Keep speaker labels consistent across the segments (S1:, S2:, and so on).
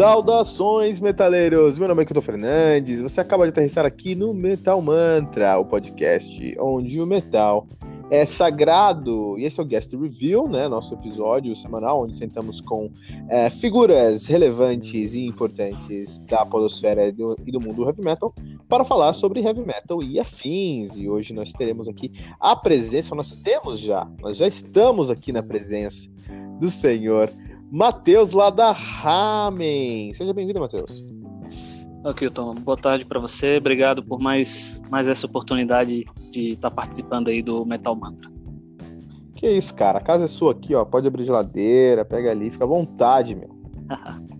S1: Saudações, metaleiros! Meu nome é Kilton Fernandes. Você acaba de aterrissar aqui no Metal Mantra, o podcast onde o metal é sagrado. E esse é o Guest Review, né? Nosso episódio semanal, onde sentamos com é, figuras relevantes e importantes da podosfera e do, e do mundo do heavy metal para falar sobre heavy metal e afins. E hoje nós teremos aqui a presença, nós temos já, nós já estamos aqui na presença do senhor Matheus lá da Ramen. Seja bem-vindo, Matheus.
S2: Ok, então, boa tarde para você. Obrigado por mais, mais essa oportunidade de estar tá participando aí do Metal Mantra.
S1: Que isso, cara. A casa é sua aqui, ó. Pode abrir geladeira, pega ali, fica à vontade, meu.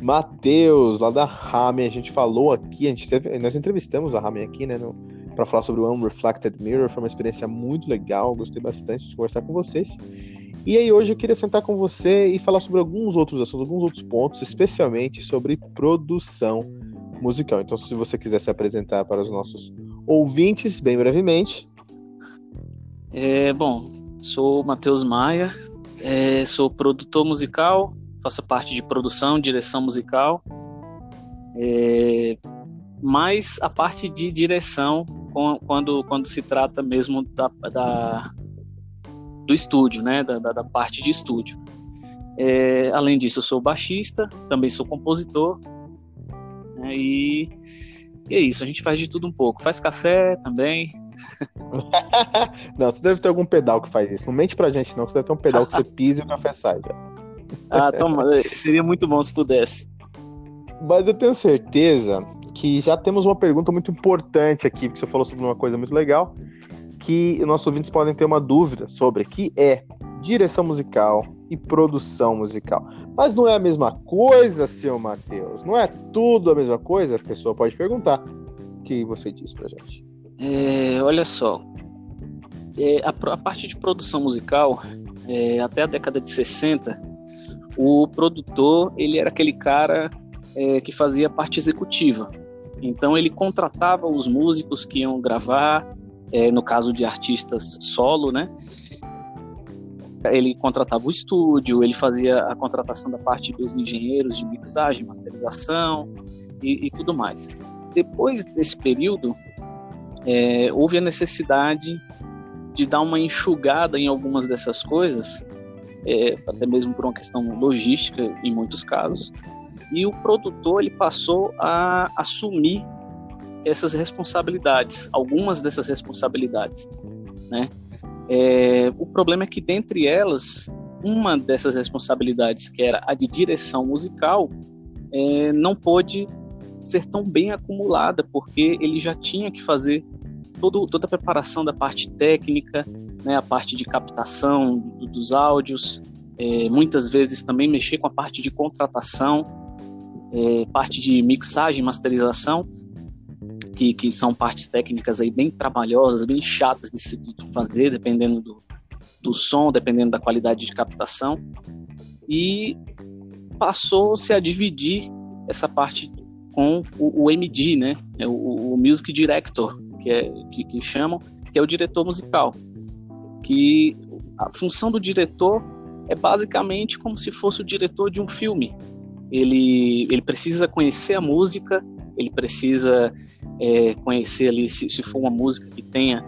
S1: Matheus, lá da Ramen, a gente falou aqui, a gente teve, nós entrevistamos a Ramen aqui, né, para falar sobre o Unreflected Mirror, foi uma experiência muito legal, gostei bastante de conversar com vocês. E aí hoje eu queria sentar com você e falar sobre alguns outros assuntos, alguns outros pontos, especialmente sobre produção musical. Então, se você quiser se apresentar para os nossos ouvintes, bem brevemente.
S2: É, bom, sou Matheus Maia, é, sou produtor musical, faço parte de produção, direção musical, é, mas a parte de direção, quando, quando se trata mesmo da, da do estúdio, né, da, da, da parte de estúdio. É, além disso, eu sou baixista, também sou compositor, né, e, e, é isso, a gente faz de tudo um pouco. Faz café também.
S1: não, você deve ter algum pedal que faz isso. Não mente pra gente, não, você deve ter um pedal que você pisa e o café sai já.
S2: ah, toma, seria muito bom se pudesse.
S1: Mas eu tenho certeza que já temos uma pergunta muito importante aqui, porque você falou sobre uma coisa muito legal, que nossos ouvintes podem ter uma dúvida sobre, que é direção musical e produção musical. Mas não é a mesma coisa, seu Matheus? Não é tudo a mesma coisa? A pessoa pode perguntar. O que você diz pra gente?
S2: É, olha só. É, a, a, parte de produção musical, é, até a década de 60, o produtor ele era aquele cara é, que fazia parte executiva. Então ele contratava os músicos que iam gravar, é, no caso de artistas solo, né? Ele contratava o estúdio, ele fazia a contratação da parte dos engenheiros de mixagem, masterização e, e tudo mais. Depois desse período, é, houve a necessidade de dar uma enxugada em algumas dessas coisas, é, até mesmo por uma questão logística em muitos casos, e o produtor ele passou a assumir essas responsabilidades, algumas dessas responsabilidades, né? É, o problema é que dentre elas, uma dessas responsabilidades, que era a de direção musical, é, não pôde ser tão bem acumulada, porque ele já tinha que fazer todo, toda a preparação da parte técnica, né, a parte de captação do, dos áudios, é, muitas vezes também mexer com a parte de contratação, é, parte de mixagem, masterização, que, que são partes técnicas aí bem trabalhosas, bem chatas de, se, fazer, dependendo do, do som, dependendo da qualidade de captação. E passou-se a dividir essa parte com o, o MD, né? É o, o, Music Director, que, é, que, que chamam, que é o diretor musical. Que a função do diretor é basicamente como se fosse o diretor de um filme. Ele, ele precisa conhecer a música, ele precisa é, conhecer ali, se, se, for uma música que tenha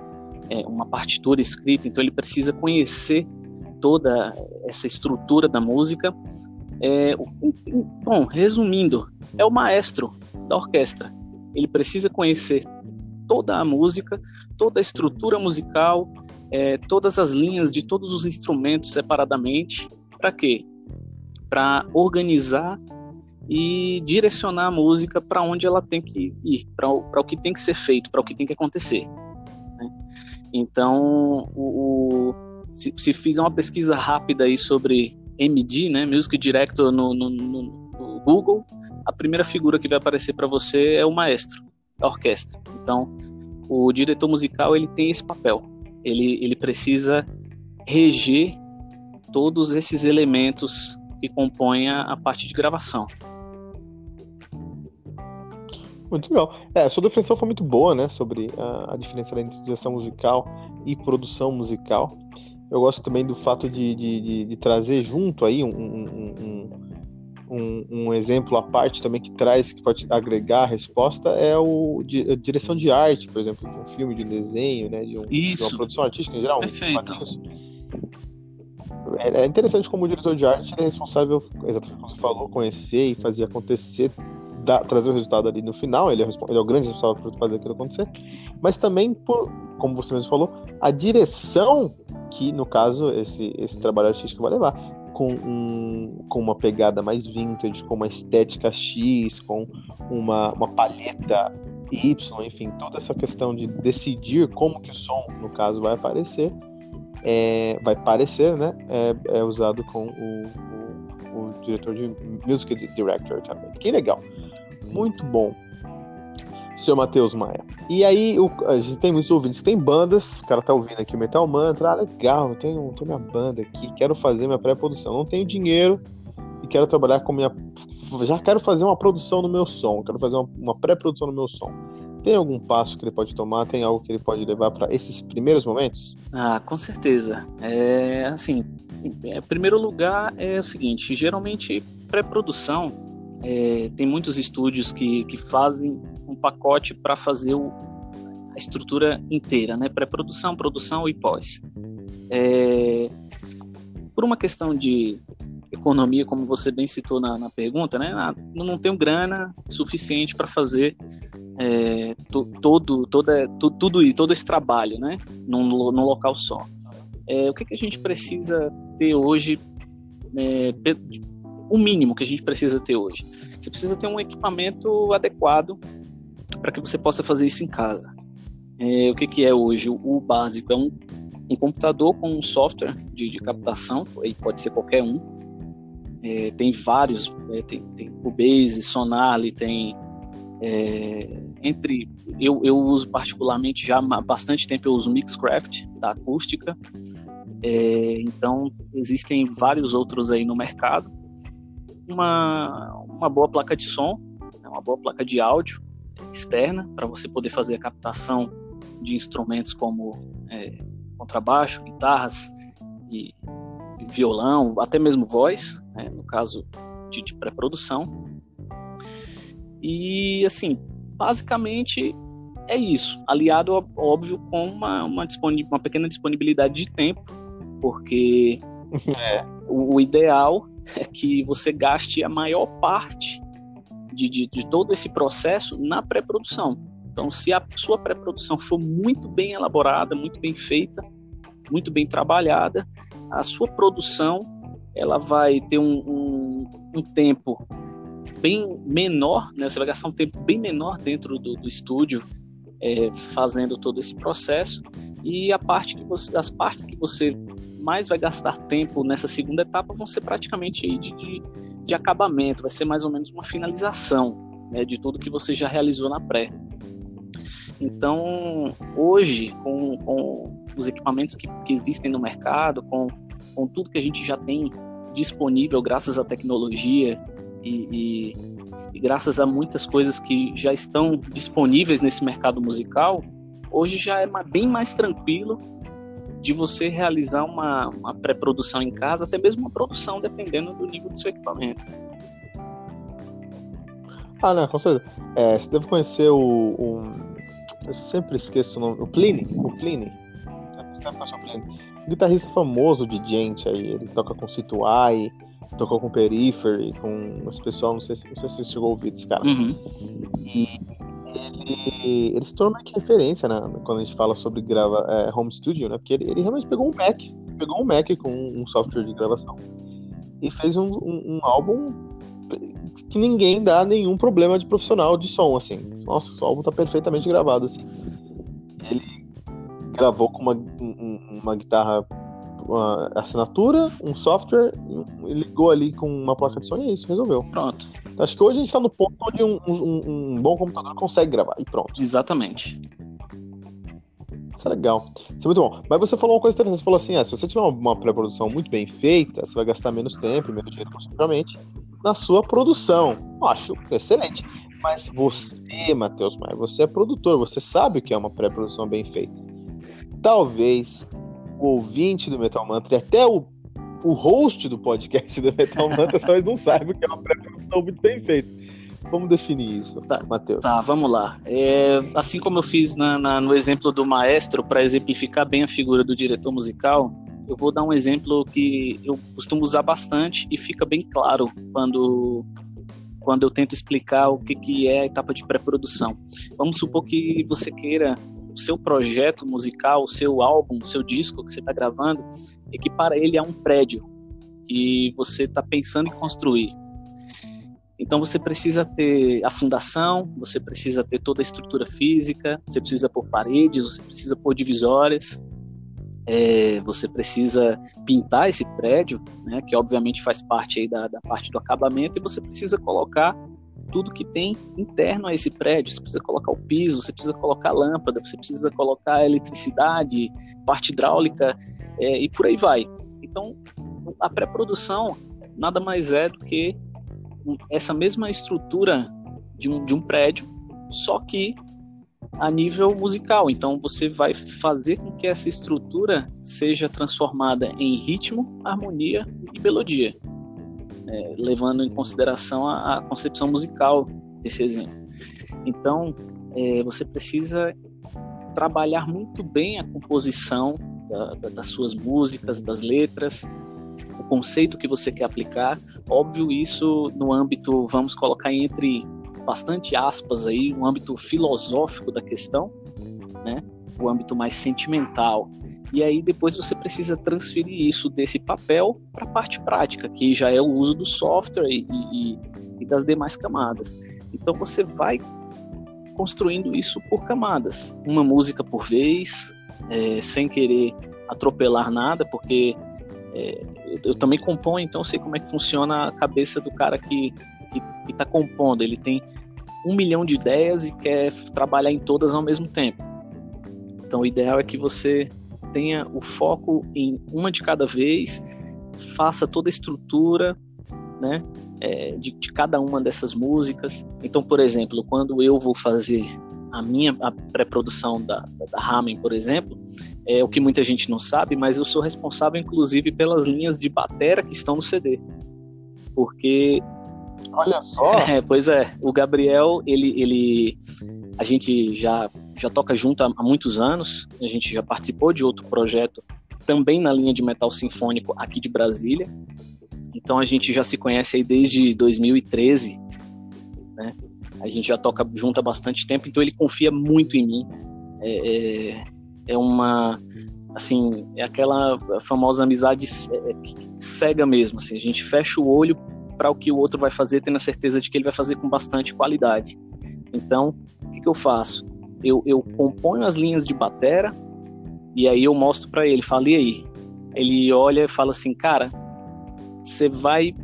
S2: é, uma partitura escrita, então ele precisa conhecer toda essa estrutura da música. É, bom, resumindo, é o maestro da orquestra. Ele precisa conhecer toda a música, toda a estrutura musical, é, todas as linhas de todos os instrumentos separadamente. Para quê? Para organizar e direcionar a música para onde ela tem que ir, para o que tem que ser feito, para o que tem que acontecer. Né? Então, o, o, se, se fizer uma pesquisa rápida aí sobre MD, né, Music Director no, no, no Google, a primeira figura que vai aparecer para você é o maestro da orquestra. Então, o diretor musical ele tem esse papel. Ele, ele precisa reger todos esses elementos que compõem a parte de gravação.
S1: Muito legal. É, a sua definição foi muito boa, né? Sobre a, a diferença entre direção musical e produção musical. Eu gosto também do fato de, de, de, de trazer junto aí um, um, um, um, exemplo à parte também que traz, que pode agregar a resposta, é o a direção de arte, por exemplo, de um filme, de um desenho, né? De, um, de uma produção artística em geral.
S2: Perfeito.
S1: É, é interessante como o diretor de arte é responsável, exatamente como você falou, conhecer e fazer acontecer trazer o resultado ali no final, ele é, ele é o grande responsável por fazer aquilo acontecer, mas também por, como você mesmo falou, a direção que, no caso, esse, esse trabalho artístico vai levar. Com, um, com uma pegada mais vintage, com uma estética X, com uma, uma palheta Y, enfim, toda essa questão de decidir como que o som, no caso, vai aparecer, é, vai parecer, né? É, é usado com o, o, o, diretor de music director também. Que legal muito bom. Senhor Matheus Maia. E aí, o, a gente tem muitos ouvintes tem bandas, o cara tá ouvindo aqui Metal Mantra, ah, legal, eu tenho, tenho minha banda aqui, quero fazer minha pré-produção, não tenho dinheiro e quero trabalhar com minha. Já quero fazer uma produção no meu som, quero fazer uma, uma pré-produção no meu som. Tem algum passo que ele pode tomar? Tem algo que ele pode levar para esses primeiros momentos?
S2: Ah, com certeza. É assim, em primeiro lugar é o seguinte, geralmente pré-produção é, tem muitos estúdios que, que fazem um pacote para fazer o, a estrutura inteira, né? Pré-produção, produção e pós. É, por uma questão de economia, como você bem citou na, na pergunta, né? Ah, não tenho grana suficiente para fazer é, to, todo, toda, to, tudo isso, todo esse trabalho, né? Num, num local só. É, o que, que a gente precisa ter hoje é, o mínimo que a gente precisa ter hoje. Você precisa ter um equipamento adequado para que você possa fazer isso em casa. É, o que, que é hoje? O, básico é um, um, computador com um software de, de captação, aí pode ser qualquer um. É, tem vários, é, tem, tem Cubase, Sonarly, tem é, entre eu, eu uso particularmente já há bastante tempo eu uso Mixcraft da acústica é, então existem vários outros aí no mercado uma, uma boa placa de som, né, uma boa placa de áudio externa para você poder fazer a captação de instrumentos como é, contrabaixo, guitarras e violão, até mesmo voz, né, no caso de, de pré-produção. E assim, basicamente é isso, aliado óbvio com uma, uma, uma pequena disponibilidade de tempo, porque é. o, o ideal é que você gaste a maior parte de, de, de todo esse processo na pré-produção. Então, se a sua pré-produção for muito bem elaborada, muito bem feita, muito bem trabalhada, a sua produção ela vai ter um, um, um tempo bem menor, né? Você vai gastar um tempo bem menor dentro do, do estúdio é, fazendo todo esse processo e a parte que você, as partes que você mais vai gastar tempo nessa segunda etapa vão ser praticamente de, de, de acabamento, vai ser mais ou menos uma finalização né, de tudo que você já realizou na pré. Então, hoje, com, com os equipamentos que, que existem no mercado, com, com tudo que a gente já tem disponível graças à tecnologia e, e, e, graças a muitas coisas que já estão disponíveis nesse mercado musical, hoje já é bem mais tranquilo de você realizar uma, uma pré-produção em casa, até mesmo uma produção, dependendo do nível do seu equipamento.
S1: Ah, não, com certeza. É, você deve conhecer o, Eu sempre esqueço o nome. O Pliny. O Pliny. Você deve conhecer o Pliny. Um guitarrista famoso de gente aí. Ele toca com Situai, tocou com Periphery, com esse pessoal. Não sei, não sei se você chegou a ouvir desse cara.
S2: Uhum.
S1: E ele, ele se tornou que referência né, quando a gente fala sobre grava, é, home studio, né? Porque ele, ele realmente pegou um Mac. Pegou um Mac com um software de gravação. E fez um, um, um álbum que ninguém dá nenhum problema de profissional de som, assim. Nossa, o álbum tá perfeitamente gravado, assim. Ele gravou com uma, uma guitarra, uma assinatura, um software, e ligou ali com uma placa de som e é isso, resolveu.
S2: Pronto.
S1: Acho que hoje a gente tá no ponto onde um, um, um bom computador consegue gravar, e pronto.
S2: Exatamente.
S1: Isso é legal. Isso é muito bom. Mas você falou uma coisa interessante. Você falou assim: ah, se você tiver uma pré-produção muito bem feita, você vai gastar menos tempo, menos dinheiro, possivelmente na sua produção. Eu acho excelente. Mas você, Matheus Maia, você é produtor, você sabe o que é uma pré-produção bem feita. Talvez o ouvinte do Metal Mantra e até o, o host do podcast do Metal Mantra talvez não saiba que é uma pré-produção muito bem feita. Vamos definir isso,
S2: tá,
S1: Matheus.
S2: Tá, vamos lá. É, assim como eu fiz na, na, no exemplo do maestro, para exemplificar bem a figura do diretor musical, eu vou dar um exemplo que eu costumo usar bastante e fica bem claro quando quando eu tento explicar o que, que é a etapa de pré-produção. Vamos supor que você queira o seu projeto musical, o seu álbum, o seu disco que você está gravando, equipar ele a um prédio que você está pensando em construir. Então você precisa ter a fundação, você precisa ter toda a estrutura física, você precisa pôr paredes, você precisa pôr divisórias, é, você precisa pintar esse prédio, né, que obviamente faz parte aí da, da parte do acabamento, e você precisa colocar tudo que tem interno a esse prédio. Você precisa colocar o piso, você precisa colocar lâmpada, você precisa colocar eletricidade, parte hidráulica é, e por aí vai. Então, a pré-produção nada mais é do que essa mesma estrutura de um, de um prédio, só que a nível musical. Então você vai fazer com que essa estrutura seja transformada em ritmo, harmonia e melodia, é, levando em consideração a, a, concepção musical desse exemplo. Então é, você precisa trabalhar muito bem a composição da, da, das suas músicas, das letras, o conceito que você quer aplicar. Óbvio, isso no âmbito, vamos colocar entre bastante aspas aí, um âmbito filosófico da questão, né? O âmbito mais sentimental. E aí depois você precisa transferir isso desse papel para a parte prática, que já é o uso do software e, e, e das demais camadas. Então você vai construindo isso por camadas, uma música por vez, é, sem querer atropelar nada, porque é, eu, eu, também componho, então eu sei como é que funciona a cabeça do cara que está compondo, ele tem um milhão de ideias e quer trabalhar em todas ao mesmo tempo. Então, o ideal é que você tenha o foco em uma de cada vez, faça toda a estrutura, né, é, de, de, cada uma dessas músicas. Então, por exemplo, quando eu vou fazer a minha pré-produção da, da, da Ramen, por exemplo, é o que muita gente não sabe, mas eu sou responsável, inclusive, pelas linhas de batera que estão no CD. Porque
S1: Olha só.
S2: É, pois é. O Gabriel, ele, ele, a gente já já toca junto há, muitos anos. A gente já participou de outro projeto também na linha de metal sinfônico aqui de Brasília. Então a gente já se conhece aí desde 2013, né? A gente já toca junto há bastante tempo, então ele confia muito em mim. É, é, é uma, assim, é aquela famosa amizade é, cega mesmo, assim, a gente fecha o olho para o que o outro vai fazer, tendo a certeza de que ele vai fazer com bastante qualidade. Então, o que, que eu faço? Eu, eu componho as linhas de batera e aí eu mostro para ele, falo, e aí? Ele olha e fala assim, cara, você vai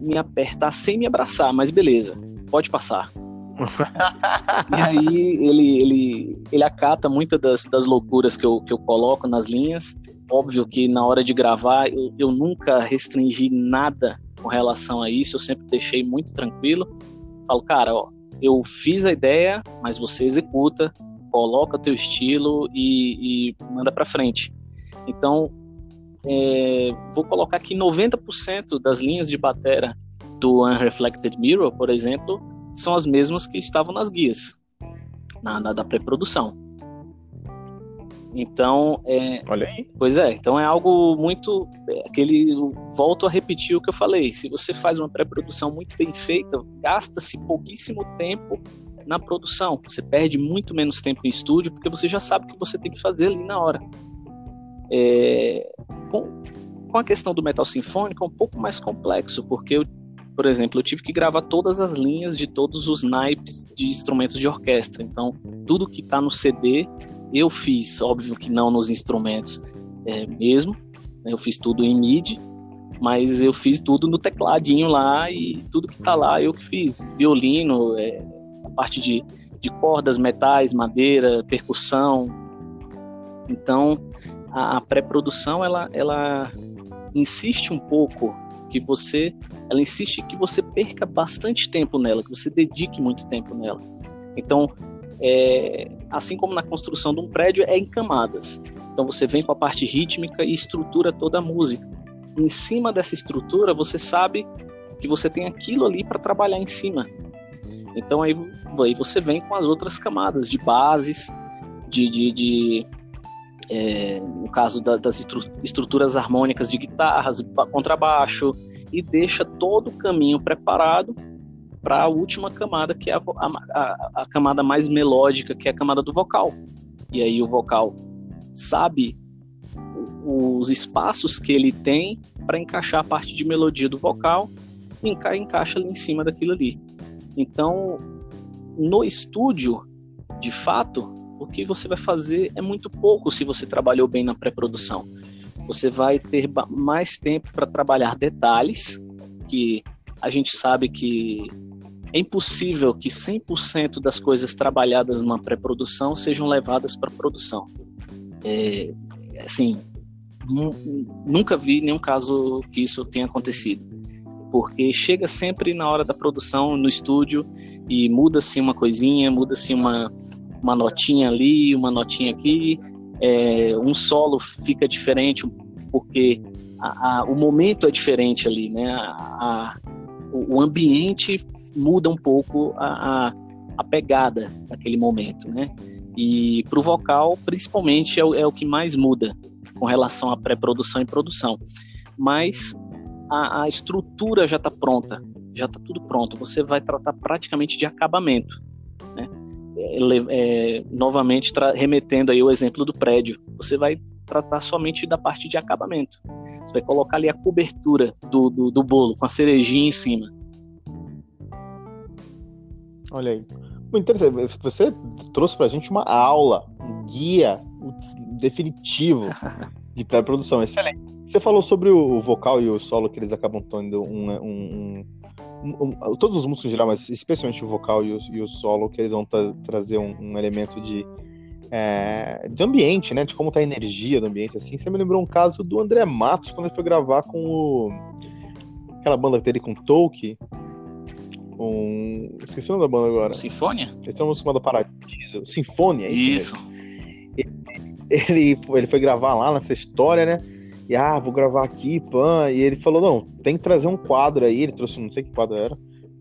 S2: me apertar sem me abraçar, mas beleza, pode passar. e aí ele, ele, ele acata muitas das, das loucuras que eu, que eu coloco nas linhas. Óbvio que na hora de gravar eu, eu nunca restringi nada com relação a isso, eu sempre deixei muito tranquilo. Falo, cara, ó, eu fiz a ideia, mas você executa, coloca teu estilo e, e manda para frente. Então, é, vou colocar aqui 90% das linhas de batera do Unreflected Mirror, por exemplo, são as mesmas que estavam nas guias, na, na da pré-produção. Então, é,
S1: Olha aí.
S2: Pois é, então é algo muito. É, aquele. Volto a repetir o que eu falei. Se você faz uma pré-produção muito bem feita, gasta-se pouquíssimo tempo na produção. Você perde muito menos tempo em estúdio, porque você já sabe o que você tem que fazer ali na hora. É, com, com a questão do metal sinfônico é um pouco mais complexo, porque eu, por exemplo, eu tive que gravar todas as linhas de todos os naipes de instrumentos de orquestra. Então, tudo que está no CD eu fiz, óbvio que não nos instrumentos é, mesmo, né, eu fiz tudo em MIDI, mas eu fiz tudo no tecladinho lá e tudo que tá lá eu que fiz. Violino, é, a parte de, de cordas, metais, madeira, percussão. Então, a, a pré-produção, ela, ela insiste um pouco que você, ela insiste que você perca bastante tempo nela, que você dedique muito tempo nela. Então, é, assim como na construção de um prédio, é em camadas. Então você vem com a parte rítmica e estrutura toda a música. em cima dessa estrutura, você sabe que você tem aquilo ali para trabalhar em cima. Então aí, aí, você vem com as outras camadas de bases, de, de, de é, no caso da, das estruturas harmônicas de guitarras, contrabaixo, e deixa todo o caminho preparado para a última camada, que é a, a, a, camada mais melódica, que é a camada do vocal. E aí o vocal sabe os espaços que ele tem para encaixar a parte de melodia do vocal e enca encaixa ali em cima daquilo ali. Então, no estúdio, de fato, o que você vai fazer é muito pouco se você trabalhou bem na pré-produção. Você vai ter mais tempo para trabalhar detalhes, que a gente sabe que é impossível que 100% das coisas trabalhadas numa pré-produção sejam levadas para produção. É, assim, nunca vi nenhum caso que isso tenha acontecido. Porque chega sempre na hora da produção, no estúdio, e muda-se uma coisinha, muda-se uma, uma notinha ali, uma notinha aqui, é, um solo fica diferente, porque a, a, o momento é diferente ali, né? A, o ambiente muda um pouco a, a, a pegada daquele momento, né? E para o vocal, principalmente, é o, é o, que mais muda com relação à pré-produção e produção. Mas a, a estrutura já está pronta, já está tudo pronto. Você vai tratar praticamente de acabamento, né? É, é, novamente remetendo aí o exemplo do prédio, você vai tratar somente da parte de acabamento. Você vai colocar ali a cobertura do, do, do bolo, com a cerejinha em cima.
S1: Olha aí. Muito interessante. Você trouxe pra gente uma aula, um guia definitivo de pré-produção. Excelente. Você falou sobre o vocal e o solo que eles acabam tendo um, um, um, um todos os músicos em geral, mas especialmente o vocal e o, e o solo, que eles vão tra trazer um, elemento de é, de ambiente, né? De como tá a energia do ambiente, assim. Você me lembrou um caso do André Matos, quando ele foi gravar com o... aquela banda dele com Tolkien. Um... Esqueci o nome da banda agora.
S2: Sinfônia?
S1: Eles uma música chamada Paradiso. Sinfônia,
S2: é isso. Isso.
S1: Ele, ele foi gravar lá nessa história, né? E ah, vou gravar aqui, pan. E ele falou: não, tem que trazer um quadro aí. Ele trouxe, não sei que quadro era.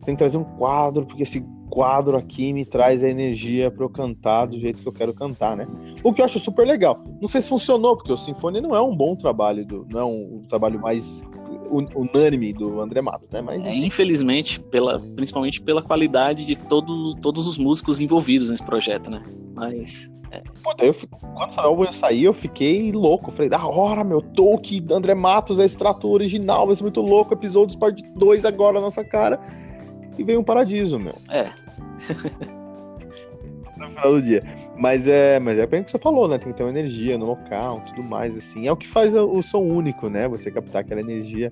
S1: Tem que trazer um quadro, porque esse quadro aqui me traz a energia para eu cantar do jeito que eu quero cantar, né? O que eu acho super legal. Não sei se funcionou, porque o Sinfonia não é um bom trabalho, do, não é um, um trabalho mais unânime do André Matos, né? Mas
S2: é, infelizmente, pela, principalmente pela qualidade de todos, todos os músicos envolvidos nesse projeto, né? Mas
S1: é. Pô, eu, quando essa álbum ia sair, eu fiquei louco. falei, da hora, meu, Tolkien, André Matos é extrato original, vai ser muito louco. Episódios parte 2 agora na nossa cara e veio um paradiso, meu.
S2: É.
S1: no final do dia. Mas é, mas é bem o que você falou, né? Tem que ter uma energia no local, tudo mais, assim. É o que faz o som único, né? Você captar aquela energia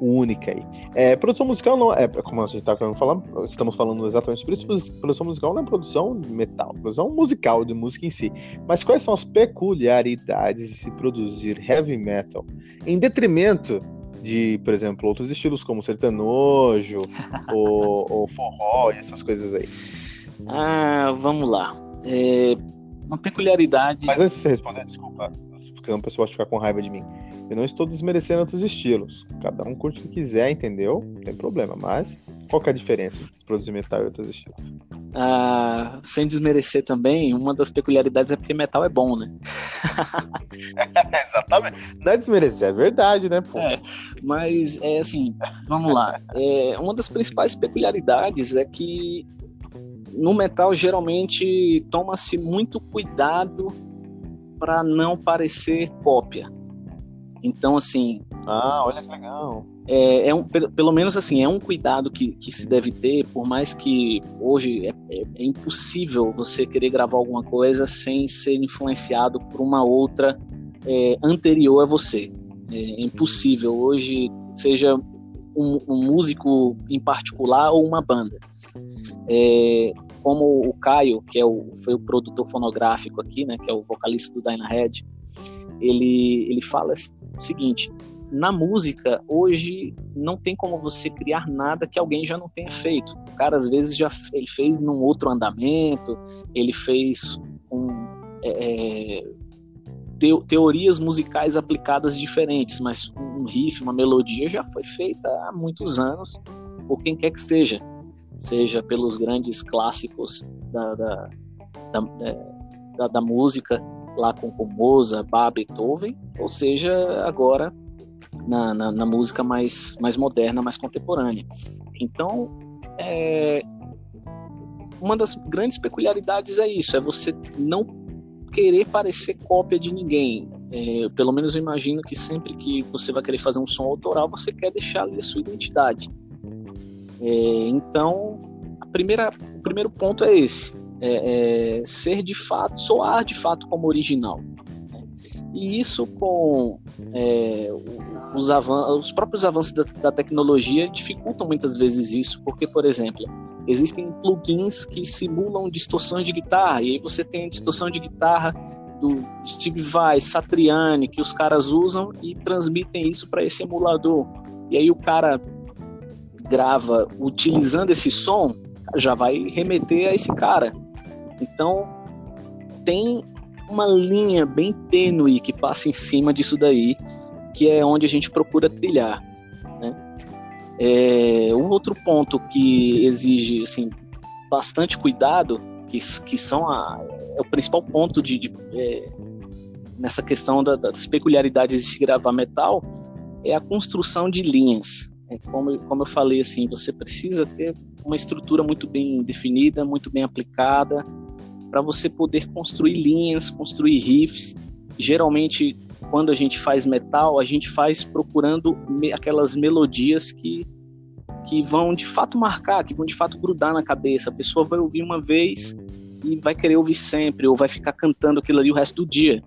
S1: única aí. É, produção musical não é, como a gente tá querendo falar, estamos falando exatamente sobre isso, produção musical não é produção de metal, produção musical, de música em si. Mas quais são as peculiaridades de se produzir heavy metal em detrimento de, por exemplo, outros estilos como sertanojo ou, ou forró e essas coisas aí?
S2: Ah, vamos lá. É, uma peculiaridade.
S1: Mas antes de você responder, desculpa, porque o pessoal vai ficar com raiva de mim. Eu não estou desmerecendo outros estilos. Cada um curte o que quiser, entendeu? Não tem problema. Mas Qual que é a diferença entre produzir metal e outros estilos?
S2: Ah, sem desmerecer também, uma das peculiaridades é porque metal é bom, né?
S1: Exatamente. Não é desmerecer, é verdade, né, pô?
S2: É, mas é assim, vamos lá. É, uma das principais peculiaridades é que no metal geralmente toma-se muito cuidado para não parecer cópia. Então, assim.
S1: Ah, olha que legal.
S2: É, é um, pelo menos assim, é um cuidado que, que se deve ter, por mais que hoje é, é, é impossível você querer gravar alguma coisa sem ser influenciado por uma outra é, anterior a você. É impossível hoje, seja um, um, músico em particular ou uma banda. É, como o Caio, que é o, foi o produtor fonográfico aqui, né, que é o vocalista do Dyna Head, ele, ele fala o seguinte: na música, hoje não tem como você criar nada que alguém já não tenha feito. O cara, às vezes, já ele fez num outro andamento, ele fez um, é, é teorias musicais aplicadas diferentes, mas um riff, uma melodia já foi feita há muitos anos por quem quer que seja, seja pelos grandes clássicos da, da, é, da, da música, lá com, com Mozart, Bach, Beethoven, ou seja, agora na, na, na, música mais, mais moderna, mais contemporânea. Então, é, uma das grandes peculiaridades é isso, é você não querer parecer cópia de ninguém. É, pelo menos eu imagino que sempre que você vai querer fazer um som autoral, você quer deixar ali a sua identidade. É, então, a primeira, o primeiro ponto é esse: é, é ser de fato, soar de fato como original. Né? E isso com é, os, os, próprios avanços da, da, tecnologia dificultam muitas vezes isso, porque, por exemplo, existem plugins que simulam distorções de guitarra, e aí você tem a distorção de guitarra do Steve Vai, Satriani, que os caras usam e transmitem isso para esse emulador. E aí o cara grava utilizando esse som, já vai remeter a esse cara. Então tem uma linha bem tênue que passa em cima disso daí, que é onde a gente procura trilhar. Né? É, um outro ponto que exige assim, bastante cuidado, que, que são a, é o principal ponto de, de é, nessa questão da, das peculiaridades de se gravar metal, é a construção de linhas. É, como, como eu falei, assim, você precisa ter uma estrutura muito bem definida, muito bem aplicada, para você poder construir linhas, construir riffs. Geralmente, quando a gente faz metal, a gente faz procurando me aquelas melodias que, que vão de fato marcar, que vão de fato grudar na cabeça. A pessoa vai ouvir uma vez e vai querer ouvir sempre, ou vai ficar cantando aquilo ali o resto do dia.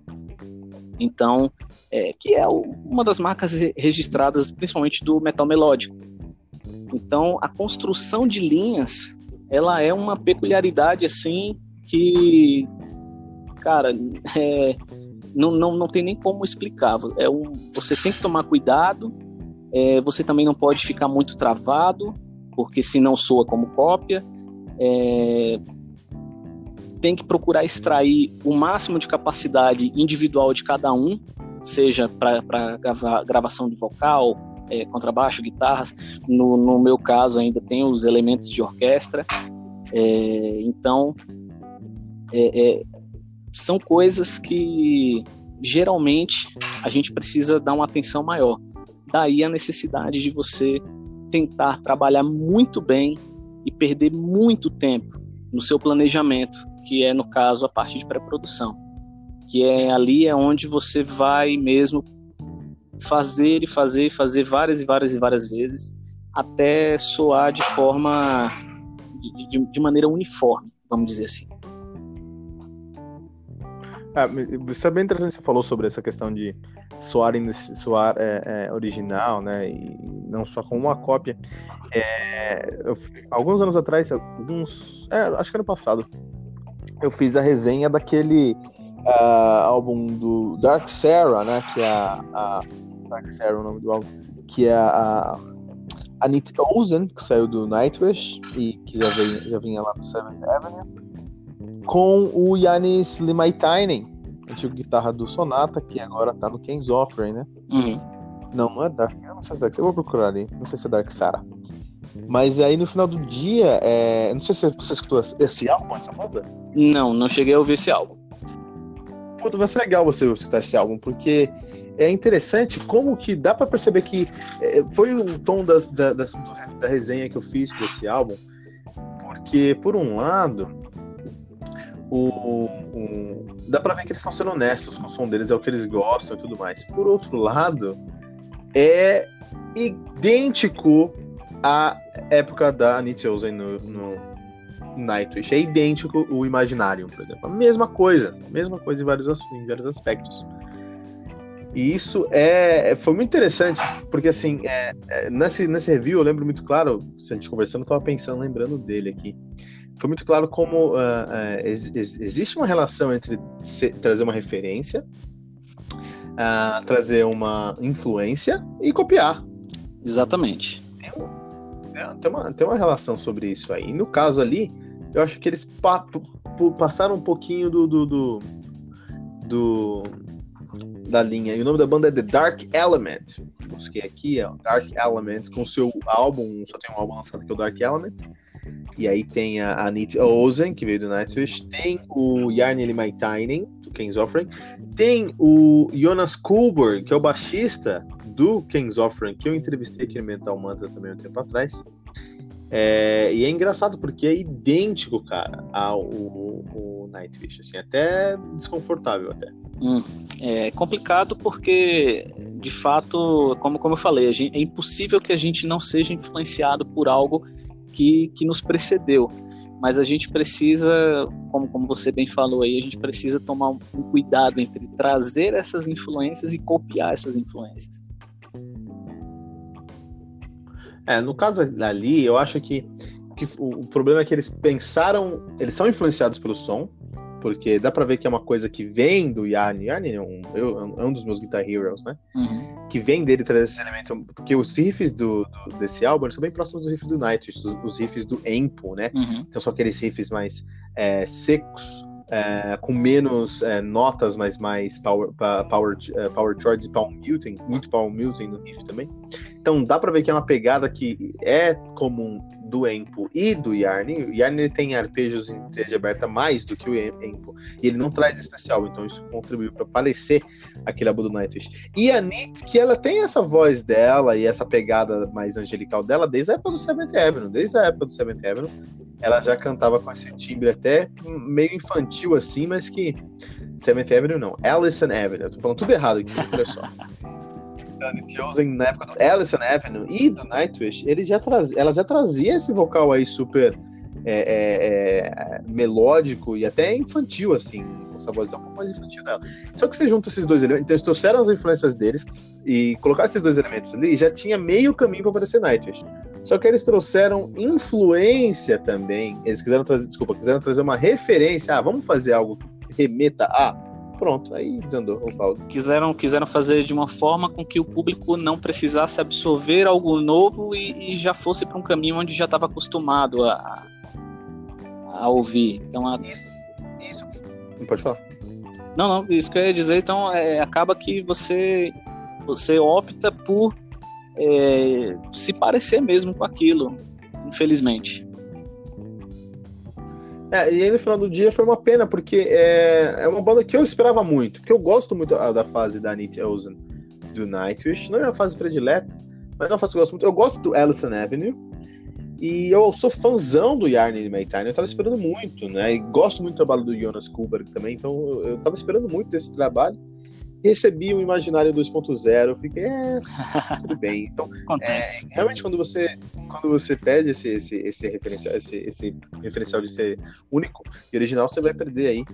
S2: Então, é, que é uma das marcas registradas, principalmente do metal melódico. Então, a construção de linhas, ela é uma peculiaridade assim que, cara, é, não, não, não tem nem como explicar. É um, você tem que tomar cuidado. É, você também não pode ficar muito travado, porque senão soa como cópia. É, tem que procurar extrair o máximo de capacidade individual de cada um, seja para grava, gravação de vocal, é, contrabaixo, guitarras. No, no, meu caso, ainda tem os elementos de orquestra. É, então, é, é, são coisas que geralmente a gente precisa dar uma atenção maior. Daí a necessidade de você tentar trabalhar muito bem e perder muito tempo no seu planejamento, que é no caso a parte de pré-produção, que é ali é onde você vai mesmo fazer e fazer e fazer várias e várias e várias vezes até soar de forma de, de, de maneira uniforme, vamos dizer assim.
S1: Ah, isso é bem interessante que você falou sobre essa questão de soar, soar é, é, original, né? E não só com uma cópia. É, eu, alguns anos atrás, alguns. É, acho que ano passado, eu fiz a resenha daquele uh, álbum do Dark Sarah, né? Que é a, a Dark Sarah, o nome do álbum, que é a, a Anit Ozen, que saiu do Nightwish e que já, veio, já vinha lá do Seventh Avenue com o Yanis Limaitainen, antigo guitarra do Sonata, que agora tá no Ken's Offering, né?
S2: Uhum.
S1: Não, não é Dark. Eu não sei se é Dark. Eu vou procurar ali. Não sei se é Dark Sarah. Mas aí no final do dia, é... não sei se você escutou esse álbum, essa banda?
S2: Não, não cheguei a ouvir esse álbum.
S1: Puta, vai ser legal você escutar esse álbum, porque é interessante como que dá para perceber que é, foi o tom da, da, da, da resenha que eu fiz para esse álbum, porque por um lado o, o, dá para ver que eles estão sendo honestos com o som deles, é o que eles gostam e tudo mais. Por outro lado, é idêntico à época da Ozen no, no Nightwish. É idêntico o Imaginarium, por exemplo. A mesma coisa, mesma coisa em vários, em vários aspectos. E isso é, foi muito interessante, porque assim, é, é, nesse, nesse review eu lembro muito claro, se a gente conversando, eu estava pensando, lembrando dele aqui foi muito claro como uh, uh, ex existe uma relação entre trazer uma referência, uh, trazer uma influência e copiar.
S2: Exatamente.
S1: Tem, um, tem, uma, tem uma relação sobre isso aí. No caso ali, eu acho que eles pa passaram um pouquinho do, do, do, do, da linha. E o nome da banda é The Dark Element. Busquei aqui, é o Dark Element, com seu álbum, só tem um álbum lançado que é o Dark Element. E aí tem a Anit Ozen, que veio do Nightwish, tem o Jarni Maitainen, King's Offering, tem o Jonas Kulberg, que é o baixista do King's Offering, que eu entrevistei aqui no Mental Mantra também um tempo atrás. É, e é engraçado porque é idêntico, cara, ao, ao, ao Nightwish, assim, até desconfortável até.
S2: Hum, é complicado porque, de fato, como, como eu falei, gente, é impossível que a gente não seja influenciado por algo que, que nos precedeu. Mas a gente precisa, como, como você bem falou aí, a gente precisa tomar um, cuidado entre trazer essas influências e copiar essas influências.
S1: É, no caso ali, eu acho que, que o, o problema é que eles pensaram, eles são influenciados pelo som, porque dá pra ver que é uma coisa que vem do Yarn. Yarn é um, é um dos meus Guitar Heroes, né? Uhum. Que vem dele trazer esse elemento. Porque os riffs do, do, desse álbum são bem próximos dos riffs do Nightwish, os, os riffs do Empo, né? Uhum. Então são aqueles riffs mais é, secos, é, com menos é, notas, mas mais power, power, é, power chords e palm muting, muito palm muting no riff também. Então dá pra ver que é uma pegada que é comum do Empo e do Yarn. O Yarn ele tem arpejos em stage aberta mais do que o Empo. E ele não traz especial, então isso contribuiu para parecer aquele Abu do Nightwish. E a Nit, que ela tem essa voz dela e essa pegada mais angelical dela desde a época do Seventh Avenue. Desde a época do Seventh Avenue, ela já cantava com esse timbre até meio infantil assim, mas que Seventh Avenue não, Allison Avenue. Eu tô falando tudo errado aqui, olha só. Chosen na época do Alison Avenue e do Nightwish, ele já traz, ela já trazia esse vocal aí super é, é, é, melódico e até infantil, assim, essa voz é um pouco mais infantil dela. Só que você junta esses dois elementos, então eles trouxeram as influências deles e colocar esses dois elementos ali, já tinha meio caminho para aparecer Nightwish. Só que eles trouxeram influência também, eles quiseram trazer, desculpa, quiseram trazer uma referência, ah, vamos fazer algo que remeta a pronto, aí desandou o balde.
S2: Quiseram, quiseram fazer de uma forma com que o público não precisasse absorver algo novo e, e já fosse para um caminho onde já estava acostumado a, a ouvir. Então, a...
S1: Isso, isso. Não pode falar.
S2: Não, não, isso que eu ia dizer, então é, acaba que você, você opta por é, se parecer mesmo com aquilo, infelizmente.
S1: É, e aí no final do dia foi uma pena, porque é, é uma banda que eu esperava muito, que eu gosto muito da fase da Anita Ozen do Nightwish, não é uma fase predileta, mas é uma fase que eu gosto muito. Eu gosto do Allison Avenue, e eu sou fãzão do Yarn Maytime, eu tava esperando muito, né? E gosto muito do trabalho do Jonas Kuberg também, então eu, eu tava esperando muito desse trabalho recebi um Imaginário 2.0, fiquei, é, tudo bem. Então, é, realmente quando você quando você perde esse, esse, esse referencial, esse, esse referencial de ser único e original, você vai perder aí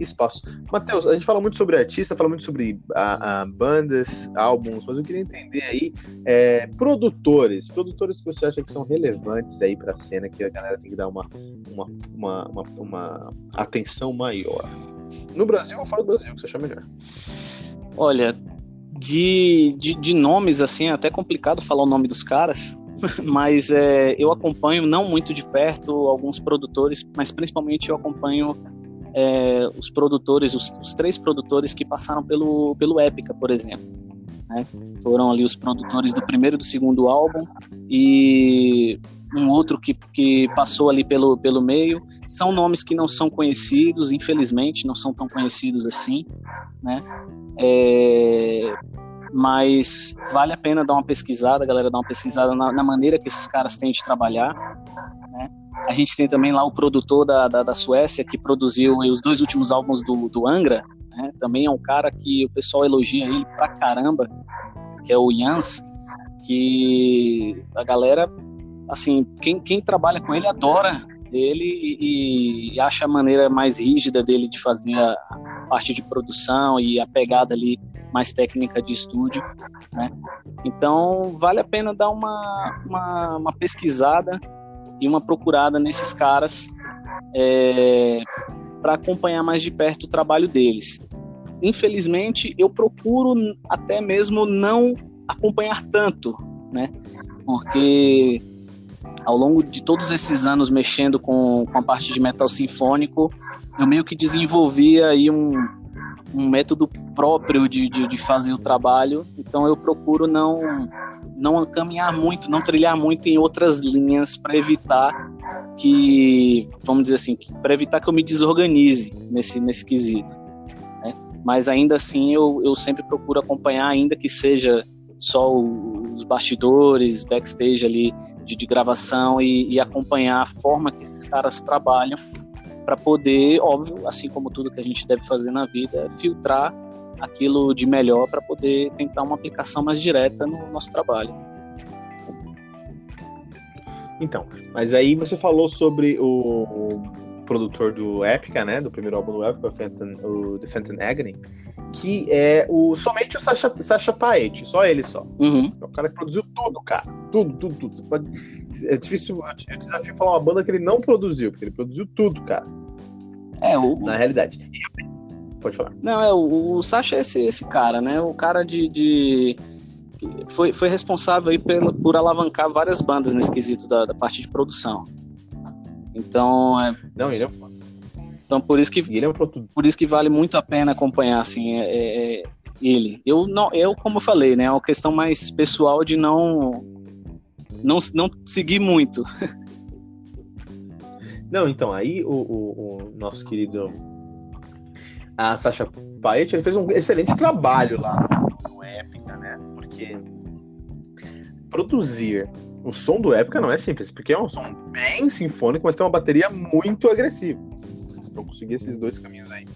S1: espaço. Matheus, a gente fala muito sobre artista, fala muito sobre a, a bandas, álbuns, mas eu queria entender aí é, produtores, produtores que você acha que são relevantes aí para a cena, que a galera tem que dar uma, uma, uma, uma, uma atenção maior. No Brasil ou fora do Brasil, que você acha melhor?
S2: Olha, de, de, de, nomes, assim, é até complicado falar o nome dos caras, mas é, eu acompanho, não muito de perto, alguns produtores, mas principalmente eu acompanho é, os produtores, os, os, três produtores que passaram pelo, pelo Epica, por exemplo. Né? Foram ali os produtores do primeiro e do segundo álbum e um outro que, que passou ali pelo, pelo meio. São nomes que não são conhecidos, infelizmente, não são tão conhecidos assim, né? É, mas vale a pena dar uma pesquisada, galera, dar uma pesquisada na, na maneira que esses caras têm de trabalhar, né? A gente tem também lá o produtor da, da, da Suécia que produziu os dois últimos álbuns do, do Angra, né? Também é um cara que o pessoal elogia ele pra caramba, que é o Jans, que a galera, assim, quem, quem trabalha com ele adora ele e, e acha a maneira mais rígida dele de fazer a parte de produção e a pegada ali mais técnica de estúdio, né? Então vale a pena dar uma, uma, uma pesquisada e uma procurada nesses caras é, para acompanhar mais de perto o trabalho deles. Infelizmente, eu procuro até mesmo não acompanhar tanto, né? Porque ao longo de todos esses anos mexendo com, com a parte de metal sinfônico, eu meio que desenvolvi aí um, um método próprio de, de, de, fazer o trabalho, então eu procuro não não caminhar muito, não trilhar muito em outras linhas para evitar que, vamos dizer assim, para evitar que eu me desorganize nesse, nesse quesito. Né? Mas ainda assim eu, eu sempre procuro acompanhar, ainda que seja só os bastidores, backstage ali de, de gravação e, e acompanhar a forma que esses caras trabalham para poder, óbvio, assim como tudo que a gente deve fazer na vida, filtrar aquilo de melhor para poder tentar uma aplicação mais direta no nosso trabalho.
S1: Então, mas aí você falou sobre o, o produtor do Epica, né, do primeiro álbum do Epica, o, Fenton, o The Fenton Agony, que é o somente o Sasha, Sasha Paet, só ele só.
S2: Uhum.
S1: É o cara que produziu tudo, cara. Tudo, tudo, tudo. Você pode... É difícil, é desafio falar uma banda que ele não produziu, porque ele produziu tudo, cara.
S2: É, o...
S1: Na realidade. Pode falar.
S2: Não, é, o, o Sasha é esse, esse cara, né? O cara de. de... Foi, foi responsável aí por, por alavancar várias bandas nesse quesito da, da parte de produção. Então. É...
S1: Não, ele é
S2: Então por isso que
S1: ele é um
S2: por isso que vale muito a pena acompanhar assim é, é, é, ele. Eu não, eu como eu falei, né, é uma questão mais pessoal de não não, não seguir muito.
S1: Não, então aí o, o, o nosso querido a Sasha Paet ele fez um excelente trabalho lá no Épica, né? Porque produzir o som do Épica não é simples, porque é um som bem sinfônico, mas tem uma bateria muito agressiva. Então conseguir esses dois caminhos aí.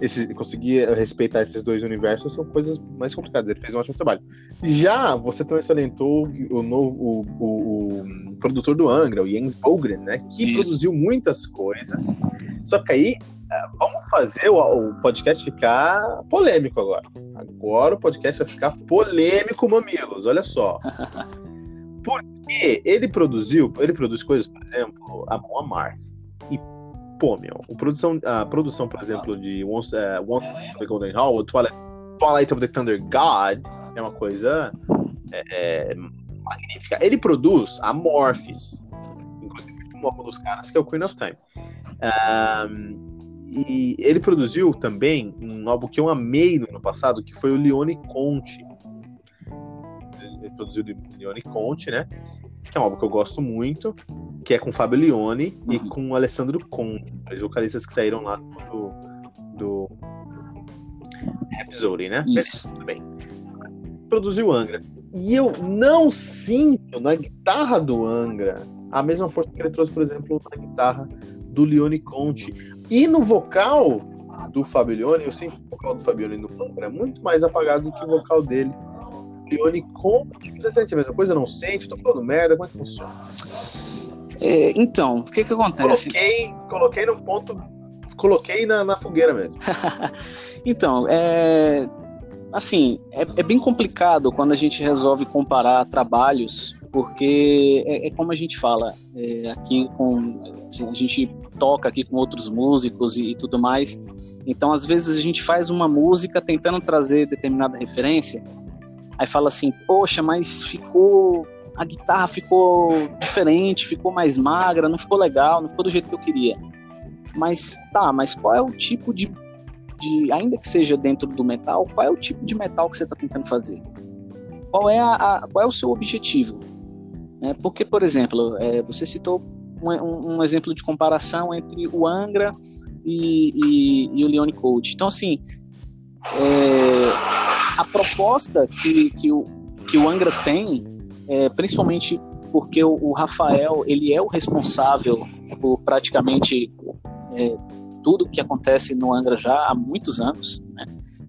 S1: Esse, conseguir respeitar esses dois universos são coisas mais complicadas. Ele fez um ótimo trabalho. Já você também salientou o novo o, o, o produtor do Angra, o Jens Bogren, né? Que Isso. produziu muitas coisas. Só que aí vamos fazer o, o, podcast ficar polêmico agora. Agora o podcast vai ficar polêmico, mamilos. Olha só. Porque ele produziu, ele produz coisas, por exemplo, a Mon Amarth. E, pô, meu, a produção, a produção, por exemplo, de Once, uh, Once of the Golden Hall, Twilight, Twilight of the Thunder God, é uma coisa é, é, magnífica. Ele produz Amorphis, inclusive um álbum dos caras, que é o Queen of Time. Um, e ele produziu também um álbum que eu amei no ano passado, que foi o Leone Conte. Ele produziu o Leone Conte, né? Que é um álbum que eu gosto muito, que é com Fábio Leone uhum. e com o Alessandro Conte, os vocalistas que saíram lá do, do Rhapsody, né?
S2: Isso.
S1: Tudo bem. Produziu Angra. E eu não sinto na guitarra do Angra a mesma força que ele trouxe, por exemplo, na guitarra do Leone Conte. E no vocal do Fabione, eu sinto o vocal do Fabione no Pântano é muito mais apagado do que o vocal dele. Leone com. Você sente a mesma coisa? Não sente? Tô falando merda? Como é que funciona?
S2: É, então, o que que acontece?
S1: Coloquei, coloquei no ponto. Coloquei na, na fogueira mesmo.
S2: então, é. Assim, é, é, bem complicado quando a gente resolve comparar trabalhos, porque é, é como a gente fala é, aqui com. Assim, a gente toca aqui com outros músicos e, e tudo mais. Então, às vezes, a gente faz uma música tentando trazer determinada referência, aí fala assim, poxa, mas ficou. A guitarra ficou diferente, ficou mais magra, não ficou legal, não ficou do jeito que eu queria. Mas tá, mas qual é o tipo de, de, ainda que seja dentro do metal, qual é o tipo de metal que você está tentando fazer? Qual é, a, a, qual é o seu objetivo? É, porque, por exemplo, é, você citou um, um, exemplo de comparação entre o Angra e, e, e o Leone Code. Então, assim, é, a proposta que, que, o, que o Angra tem, é, principalmente porque o, o, Rafael ele é o responsável por praticamente é, tudo que acontece no Angra já há muitos anos, né?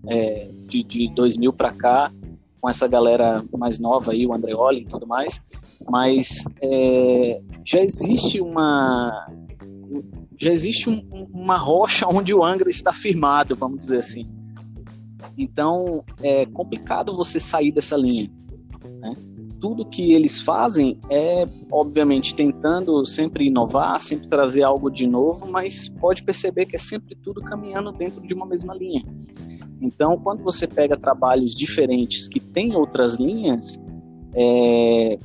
S2: É, de, de 2000 para cá, com essa galera mais nova aí, o Andreoli e tudo mais, mas é, já existe uma já existe um, uma rocha onde o Angra está firmado, vamos dizer assim. Então é complicado você sair dessa linha. Né? Tudo que eles fazem é, obviamente, tentando sempre inovar, sempre trazer algo de novo, mas pode perceber que é sempre tudo caminhando dentro de uma mesma linha. Então, quando você pega trabalhos diferentes que têm outras linhas, é,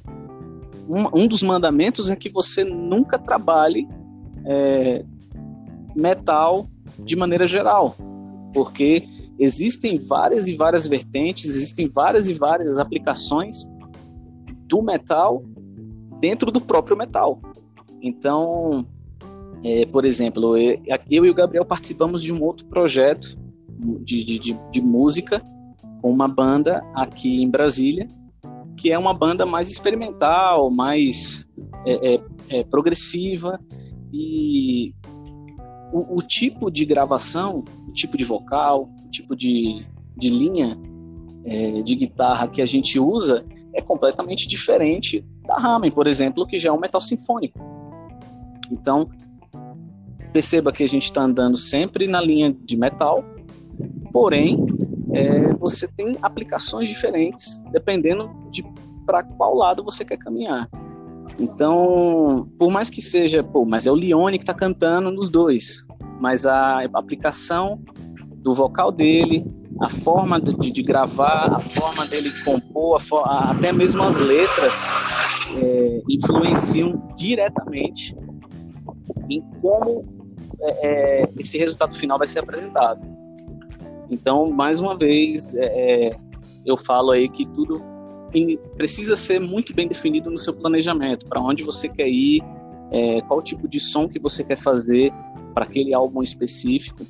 S2: um, um, dos mandamentos é que você nunca trabalhe é, metal de maneira geral, porque existem várias e várias vertentes, existem várias e várias aplicações do metal dentro do próprio metal. Então, é, por exemplo, eu, eu, e o Gabriel participamos de um outro projeto de, de, de, de música com uma banda aqui em Brasília, que é uma banda mais experimental, mais é, é, é progressiva e o, o, tipo de gravação, o tipo de vocal, o tipo de, de linha é, de guitarra que a gente usa é completamente diferente da Ramen, por exemplo, que já é um metal sinfônico. Então, perceba que a gente está andando sempre na linha de metal, porém, é, você tem aplicações diferentes dependendo de para qual lado você quer caminhar. Então, por mais que seja, pô, mas é o Leone que está cantando nos dois, mas a aplicação do vocal dele, a forma de, de gravar, a forma dele compor, a, até mesmo as letras é, influenciam diretamente em como é, é, esse resultado final vai ser apresentado. Então, mais uma vez, é, é, eu falo aí que tudo precisa ser muito bem definido no seu planejamento, para onde você quer ir, é, qual tipo de som que você quer fazer para aquele álbum específico,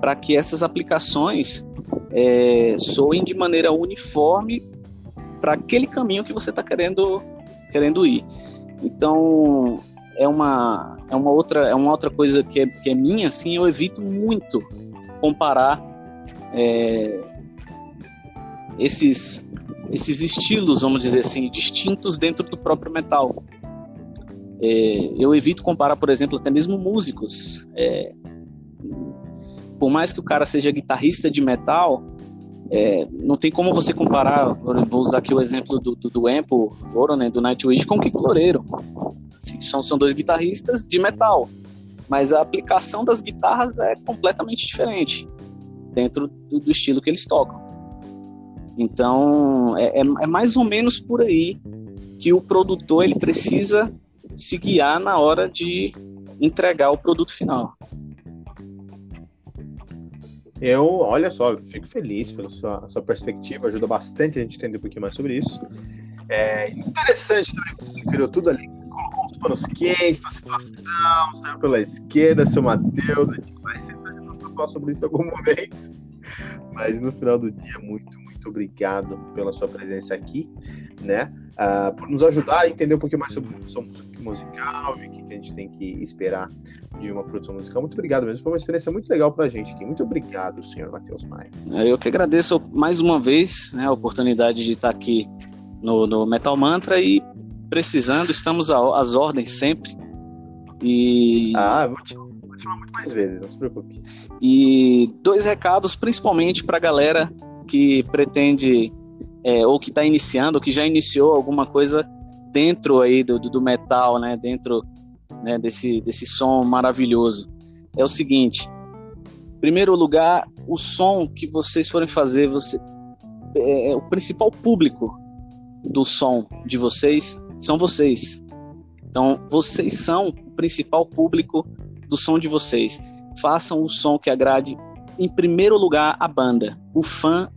S2: para que essas aplicações é, soem de maneira uniforme para aquele caminho que você está querendo querendo ir. Então é uma é uma outra é uma outra coisa que é, que é minha assim eu evito muito comparar é, esses esses estilos, vamos dizer assim, distintos dentro do próprio metal. É, eu evito comparar, por exemplo, até mesmo músicos. É, por mais que o cara seja guitarrista de metal, é, não tem como você comparar, vou usar aqui o exemplo do, do, do Empo Voronen, do Nightwish, com o Kiko Loureiro. Assim, são, são dois guitarristas de metal, mas a aplicação das guitarras é completamente diferente dentro do, do estilo que eles tocam. Então, é, é, é, mais ou menos por aí que o produtor ele precisa se guiar na hora de entregar o produto final.
S1: Eu, olha só, fico feliz pela sua, sua perspectiva, ajuda bastante a gente entender um pouquinho mais sobre isso. É interessante também, criou tudo ali, colocou os panos quentes da situação, saiu pela esquerda, seu Matheus, a gente vai sempre falar sobre isso em algum momento. Mas no final do dia, muito, muito obrigado pela sua presença aqui, né? Uh, por nos ajudar a entender um pouquinho mais sobre produção musical e o que a gente tem que esperar de uma produção musical. Muito obrigado mesmo. Foi uma experiência muito legal para a gente aqui. Muito obrigado, senhor Matheus Maia.
S2: É, eu que agradeço mais uma vez né, a oportunidade de estar aqui no, no Metal Mantra e precisando, estamos às ordens sempre. E...
S1: Ah, vou te, vou te chamar muito mais vezes, não se preocupe.
S2: E dois recados, principalmente para a galera que pretende é, ou que está iniciando, ou que já iniciou alguma coisa dentro aí do, do metal, né? Dentro né, desse, desse som maravilhoso. É o seguinte: primeiro lugar, o som que vocês forem fazer, você é, é, o principal público do som de vocês são vocês. Então, vocês são o principal público do som de vocês. Façam o som que agrade em primeiro lugar a banda. O fã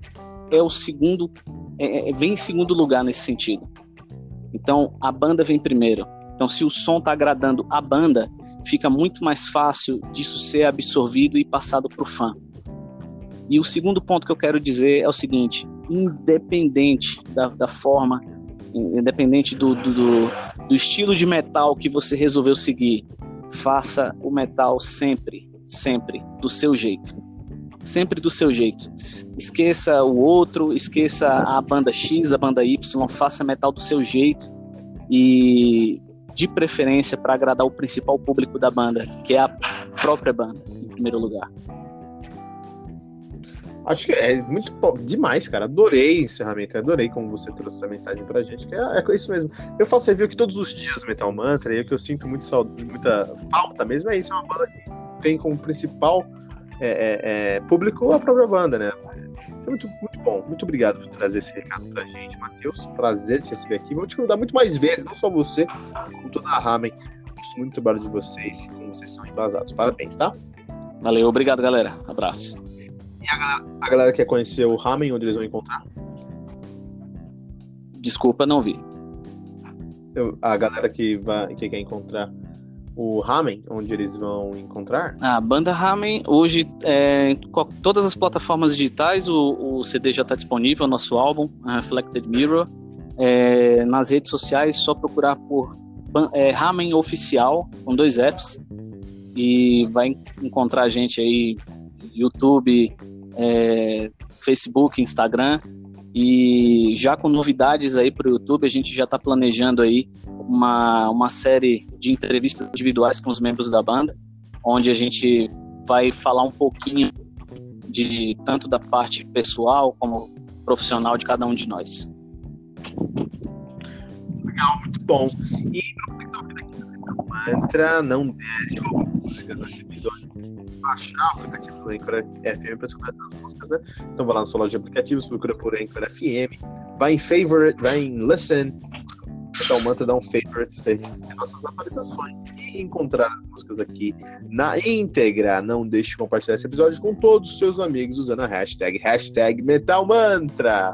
S2: é o segundo, é, é, vem em segundo lugar nesse sentido. Então a banda vem primeiro. Então se o som está agradando a banda, fica muito mais fácil disso ser absorvido e passado para o fã. E o segundo ponto que eu quero dizer é o seguinte: independente da, da forma, independente do, do, do, do estilo de metal que você resolveu seguir, faça o metal sempre, sempre do seu jeito. Sempre do seu jeito. Esqueça o outro, esqueça a banda X, a banda Y, faça metal do seu jeito e de preferência para agradar o principal público da banda, que é a própria banda, em primeiro lugar.
S1: Acho que é muito demais, cara. Adorei o encerramento, adorei como você trouxe essa mensagem pra gente, que é, é isso mesmo. Eu faço review aqui todos os dias Metal Mantra, e o que eu sinto muito muita falta mesmo é isso, é uma banda que tem como principal é, é, é, público a própria banda, né? Isso é muito, muito bom. Muito obrigado por trazer esse recado pra gente, Matheus. Prazer te receber aqui. Vou te convidar muito mais vezes, não só você, como toda a Ramen. Gosto muito do trabalho de vocês, como vocês são embasados. Parabéns, tá?
S2: Valeu, obrigado, galera. Abraço.
S1: E a galera, a galera quer conhecer o Ramen, onde eles vão encontrar?
S2: Desculpa, não vi.
S1: Eu, a galera que, vai, que quer encontrar o Ramen, onde eles vão encontrar?
S2: A banda Ramen, hoje, é, todas as plataformas digitais, o, o CD já está disponível, nosso álbum, Reflected Mirror. É, nas redes sociais, só procurar por é, Ramen Oficial, com dois Fs, e vai encontrar a gente aí, YouTube, é, Facebook, Instagram. E já com novidades aí para o YouTube, a gente já está planejando aí uma, uma série de entrevistas individuais com os membros da banda, onde a gente vai falar um pouquinho de tanto da parte pessoal como profissional de cada um de nós.
S1: Legal, muito bom. E mantra, não deixe músicas episódio baixar o aplicativo do Anchor FM para escutar as músicas, né? Então vai lá na sua loja de aplicativos, procura por Anchor FM, vai em favorite, vai em listen, um mantra, dá um favorite, você nossas atualizações e encontrar as músicas aqui na íntegra. Não deixe de compartilhar esse episódio com todos os seus amigos usando a hashtag, hashtag Metal Mantra.